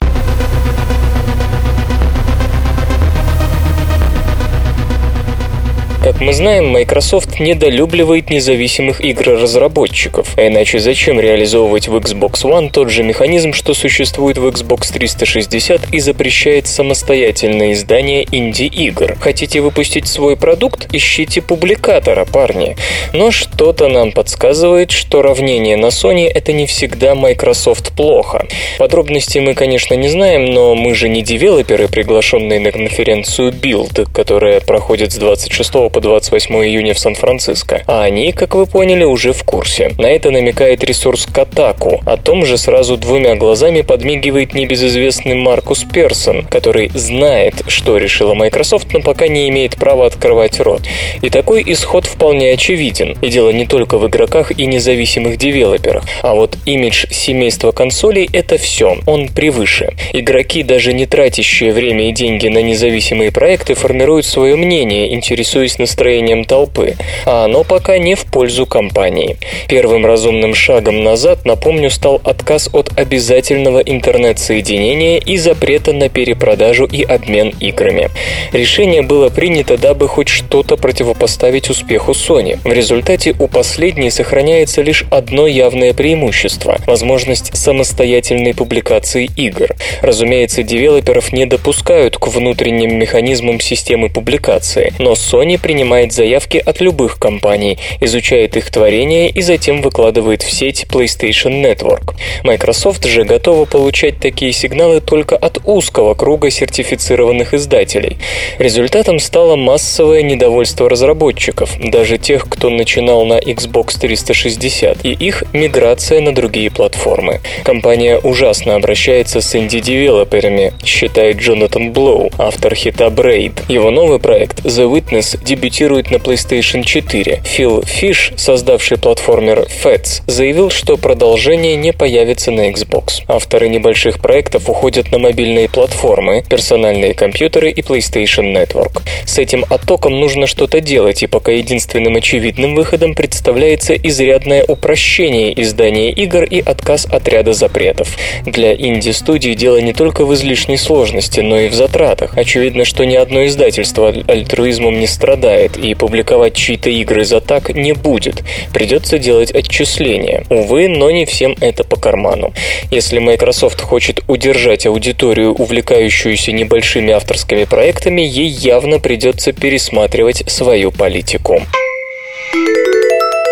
Как мы знаем, Microsoft недолюбливает независимых игр-разработчиков, а иначе зачем реализовывать в Xbox One тот же механизм, что существует в Xbox 360 и запрещает самостоятельное издание инди-игр? Хотите выпустить свой продукт? Ищите публикатора, парни. Но что-то нам подсказывает, что равнение на Sony это не всегда Microsoft плохо. Подробности мы, конечно, не знаем, но мы же не девелоперы, приглашенные на конференцию Build, которая проходит с 26 по 28 июня в Сан-Франциско, а они, как вы поняли, уже в курсе. На это намекает ресурс Катаку. О том же сразу двумя глазами подмигивает небезызвестный Маркус Персон, который знает, что решила Microsoft, но пока не имеет права открывать рот. И такой исход вполне очевиден. И дело не только в игроках и независимых девелоперах. А вот имидж семейства консолей — это все. Он превыше. Игроки, даже не тратящие время и деньги на независимые проекты, формируют свое мнение, интересуясь настроением толпы. А оно пока не в пользу компании. Первым разумным шагом назад, напомню, стал отказ от обязательного интернет-соединения и запрета на перепродажу и обмен играми. Решение было принято, дабы хоть что-то противопоставить успеху Sony. В результате у последней сохраняется лишь одно явное преимущество – возможность самостоятельной публикации игр. Разумеется, девелоперов не допускают к внутренним механизмам системы публикации, но Sony принимает заявки от любых компаний, изучает их творения и затем выкладывает в сеть PlayStation Network. Microsoft же готова получать такие сигналы только от узкого круга сертифицированных издателей. Результатом стало массовое недовольство разработчиков, даже тех, кто начинал на Xbox 360, и их миграция на другие платформы. Компания ужасно обращается с инди-девелоперами, считает Джонатан Блоу, автор хита Braid. Его новый проект The Witness дебютирует на PlayStation 4. Фил Фиш, создавший платформер FETS, заявил, что продолжение не появится на Xbox. Авторы небольших проектов уходят на мобильные платформы, персональные компьютеры и PlayStation Network. С этим оттоком нужно что-то делать, и пока единственным очевидным выходом представляется изрядное упрощение издания игр и отказ от ряда запретов. Для инди-студий дело не только в излишней сложности, но и в затратах. Очевидно, что ни одно издательство альтруизмом не страдает, и публиковать чьи-то игры за так не будет. Придется делать отчисления. Увы, но не всем это по карману. Если Microsoft хочет удержать аудиторию, увлекающуюся небольшими авторскими проектами, ей явно придется пересматривать свою политику.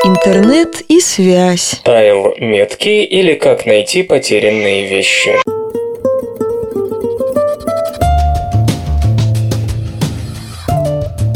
Интернет и связь. Тайл метки или как найти потерянные вещи.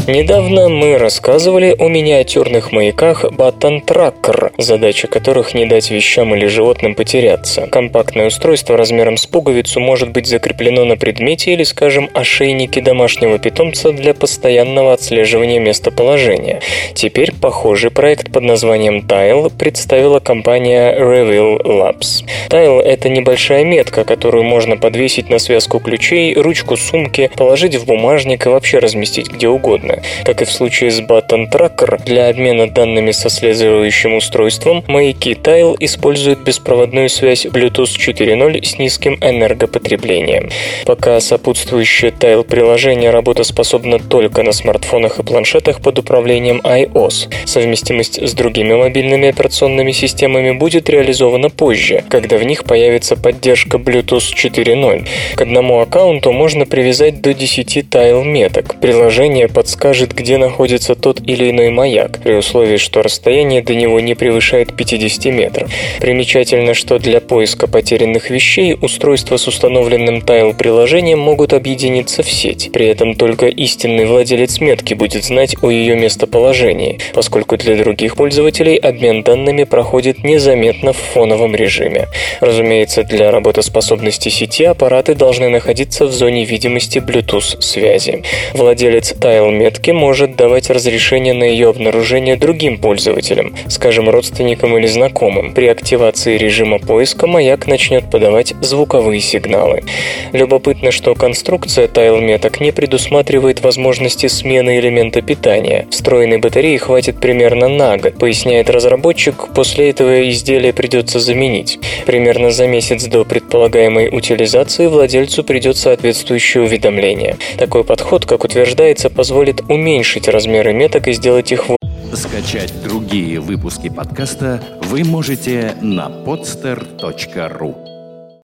Недавно мы рассказывали о миниатюрных маяках Button Tracker, задача которых не дать вещам или животным потеряться. Компактное устройство размером с пуговицу может быть закреплено на предмете или, скажем, ошейнике домашнего питомца для постоянного отслеживания местоположения. Теперь похожий проект под названием Tile представила компания Reveal Labs. Tile — это небольшая метка, которую можно подвесить на связку ключей, ручку сумки, положить в бумажник и вообще разместить где угодно. Как и в случае с Button Tracker, для обмена данными со следующим устройством маяки Tile используют беспроводную связь Bluetooth 4.0 с низким энергопотреблением. Пока сопутствующее Tile приложение работоспособно только на смартфонах и планшетах под управлением iOS. Совместимость с другими мобильными операционными системами будет реализована позже, когда в них появится поддержка Bluetooth 4.0. К одному аккаунту можно привязать до 10 Tile меток. Приложение подскажет покажет, где находится тот или иной маяк, при условии, что расстояние до него не превышает 50 метров. Примечательно, что для поиска потерянных вещей устройства с установленным тайл-приложением могут объединиться в сеть. При этом только истинный владелец метки будет знать о ее местоположении, поскольку для других пользователей обмен данными проходит незаметно в фоновом режиме. Разумеется, для работоспособности сети аппараты должны находиться в зоне видимости Bluetooth связи. Владелец тайл метки может давать разрешение на ее обнаружение другим пользователям, скажем, родственникам или знакомым. При активации режима поиска маяк начнет подавать звуковые сигналы. Любопытно, что конструкция тайл-меток не предусматривает возможности смены элемента питания. Встроенной батареи хватит примерно на год, поясняет разработчик, после этого изделие придется заменить. Примерно за месяц до предполагаемой утилизации владельцу придет соответствующее уведомление. Такой подход, как утверждается, позволит уменьшить размеры меток и сделать их Скачать другие выпуски подкаста вы можете на podster.ru